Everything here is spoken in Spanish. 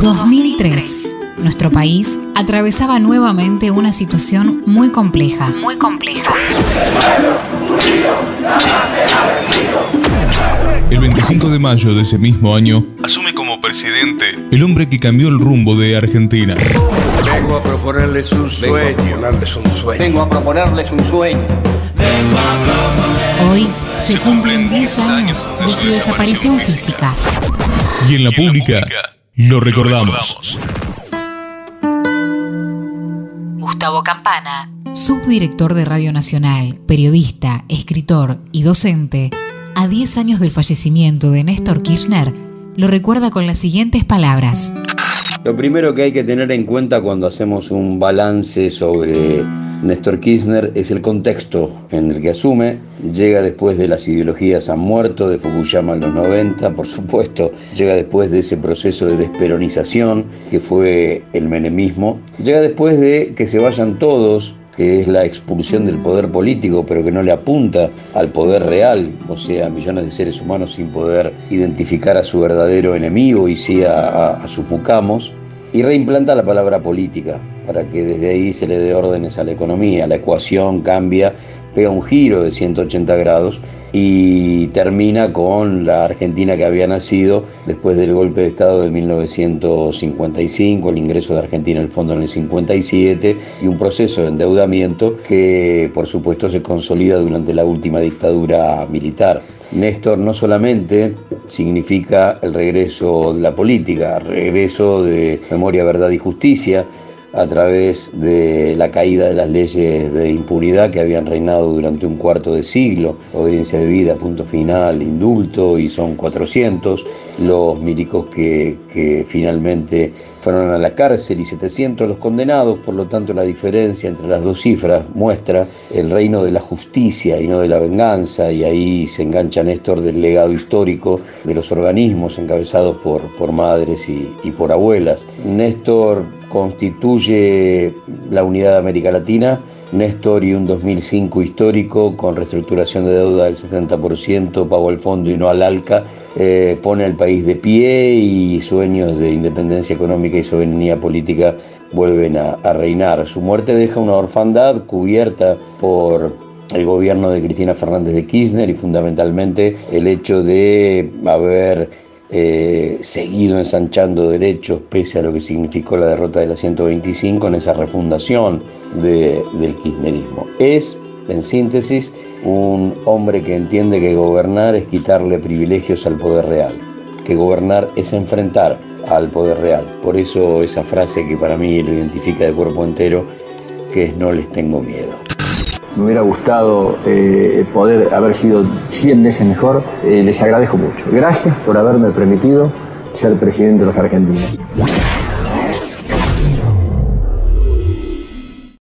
2003. Nuestro país atravesaba nuevamente una situación muy compleja. Muy compleja. El 25 de mayo de ese mismo año, asume como presidente el hombre que cambió el rumbo de Argentina. Vengo a proponerles un sueño. Vengo a proponerles un sueño. Hoy se cumplen 10 años de su desaparición física. Y en la pública lo recordamos. Gustavo Campana, subdirector de Radio Nacional, periodista, escritor y docente, a 10 años del fallecimiento de Néstor Kirchner, lo recuerda con las siguientes palabras. Lo primero que hay que tener en cuenta cuando hacemos un balance sobre Néstor Kirchner es el contexto en el que asume. Llega después de las ideologías han muerto, de Fukuyama en los 90, por supuesto. Llega después de ese proceso de desperonización que fue el menemismo. Llega después de que se vayan todos que es la expulsión del poder político, pero que no le apunta al poder real, o sea, millones de seres humanos sin poder identificar a su verdadero enemigo y sí a, a sus mucamos, y reimplanta la palabra política para que desde ahí se le dé órdenes a la economía. La ecuación cambia, pega un giro de 180 grados y termina con la Argentina que había nacido después del golpe de Estado de 1955, el ingreso de Argentina al fondo en el 57 y un proceso de endeudamiento que por supuesto se consolida durante la última dictadura militar. Néstor no solamente significa el regreso de la política, regreso de memoria, verdad y justicia, a través de la caída de las leyes de impunidad que habían reinado durante un cuarto de siglo, audiencia de vida, punto final, indulto, y son 400 los milicos que, que finalmente fueron a la cárcel y 700 los condenados, por lo tanto la diferencia entre las dos cifras muestra el reino de la justicia y no de la venganza, y ahí se engancha Néstor del legado histórico de los organismos encabezados por, por madres y, y por abuelas. Néstor constituye la unidad de América Latina, Néstor y un 2005 histórico con reestructuración de deuda del 70%, pago al fondo y no al ALCA, eh, pone al país de pie y sueños de independencia económica y soberanía política vuelven a, a reinar. Su muerte deja una orfandad cubierta por el gobierno de Cristina Fernández de Kirchner y fundamentalmente el hecho de haber eh, seguido ensanchando derechos pese a lo que significó la derrota de la 125 en esa refundación de- del kirchnerismo. Es, en síntesis, un hombre que entiende que gobernar es quitarle privilegios al poder real, que gobernar es enfrentar al poder real. Por eso esa frase que para mí lo identifica de cuerpo entero, que es no les tengo miedo. Me hubiera gustado eh, poder haber sido 100 veces mejor. Eh, les agradezco mucho. Gracias por haberme permitido ser presidente de los argentinos.